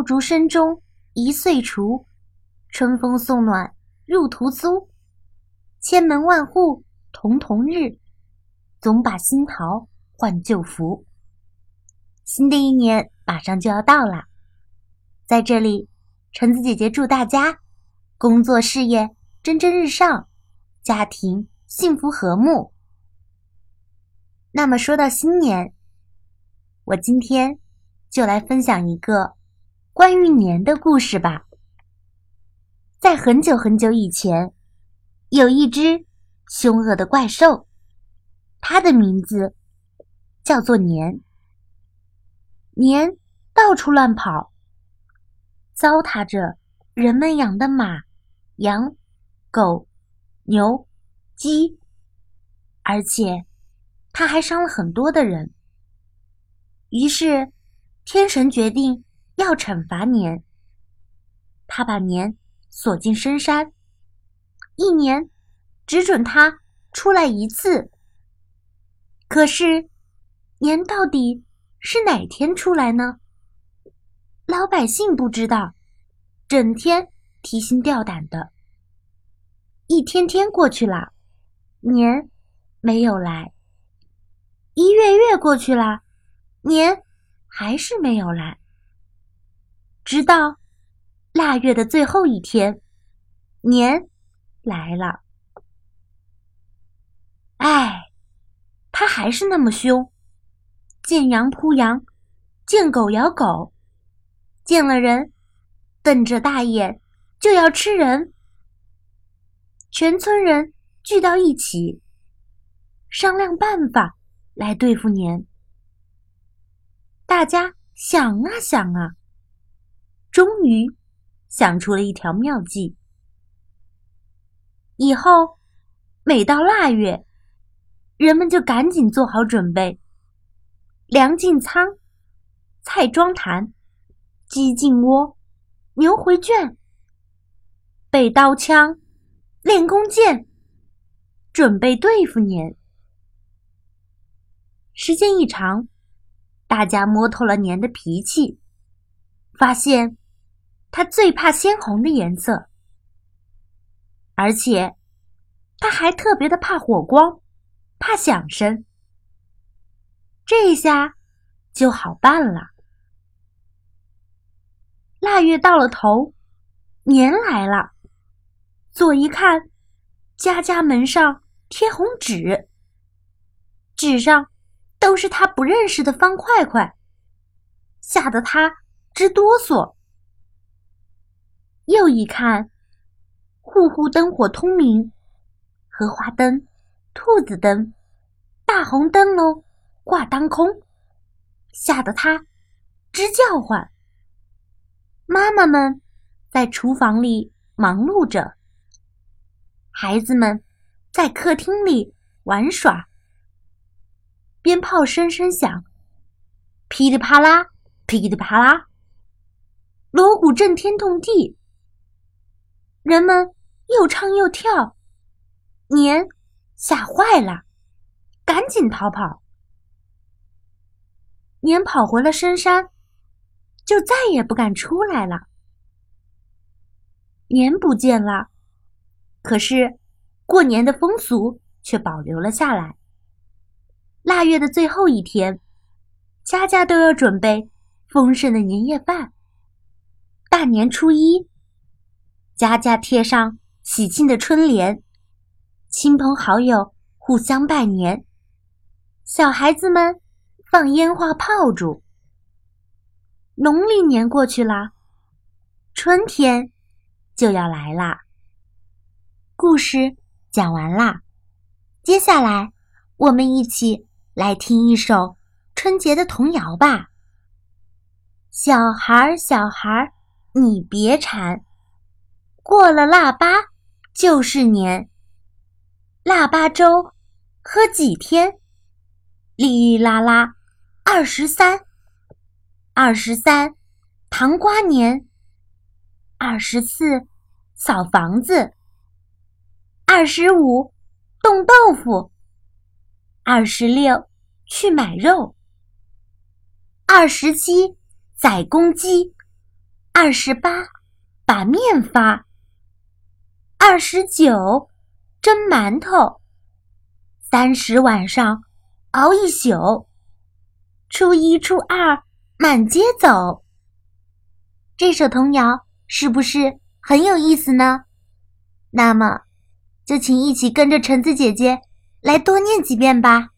爆竹声中一岁除，春风送暖入屠苏。千门万户曈曈日，总把新桃换旧符。新的一年马上就要到了，在这里，橙子姐姐祝大家工作事业蒸蒸日上，家庭幸福和睦。那么说到新年，我今天就来分享一个关于年的故事吧。在很久很久以前。有一只凶恶的怪兽，它的名字叫做年。年到处乱跑，糟蹋着人们养的马、羊、狗、牛、鸡，而且他还伤了很多的人。于是，天神决定要惩罚年。他把年锁进深山。一年只准他出来一次。可是年到底是哪天出来呢？老百姓不知道，整天提心吊胆的。一天天过去了，年没有来；一月月过去了，年还是没有来。直到腊月的最后一天，年。来了，哎，他还是那么凶，见羊扑羊，见狗咬狗，见了人瞪着大眼就要吃人。全村人聚到一起，商量办法来对付年。大家想啊想啊，终于想出了一条妙计。以后，每到腊月，人们就赶紧做好准备，粮进仓，菜装坛，鸡进窝，牛回圈，备刀枪，练弓箭，准备对付年。时间一长，大家摸透了年的脾气，发现他最怕鲜红的颜色。而且，他还特别的怕火光，怕响声。这下就好办了。腊月到了头，年来了。左一看，家家门上贴红纸，纸上都是他不认识的方块块，吓得他直哆嗦。又一看。户户灯火通明，荷花灯、兔子灯、大红灯笼挂当空，吓得他直叫唤。妈妈们在厨房里忙碌着，孩子们在客厅里玩耍，鞭炮声声响，噼里啪啦，噼里啪啦，锣鼓震天动地，人们。又唱又跳，年吓坏了，赶紧逃跑。年跑回了深山，就再也不敢出来了。年不见了，可是过年的风俗却保留了下来。腊月的最后一天，家家都要准备丰盛的年夜饭。大年初一，家家贴上。喜庆的春联，亲朋好友互相拜年，小孩子们放烟花炮竹。农历年过去了，春天就要来啦。故事讲完啦，接下来我们一起来听一首春节的童谣吧。小孩儿，小孩儿，你别馋，过了腊八。就是年，腊八粥喝几天？哩哩啦啦，二十三，二十三，糖瓜年，二十四，扫房子，二十五，冻豆腐，二十六，去买肉，二十七，宰公鸡，二十八，把面发；二十九，蒸馒头；三十晚上熬一宿；初一、初二满街走。这首童谣是不是很有意思呢？那么，就请一起跟着橙子姐姐来多念几遍吧。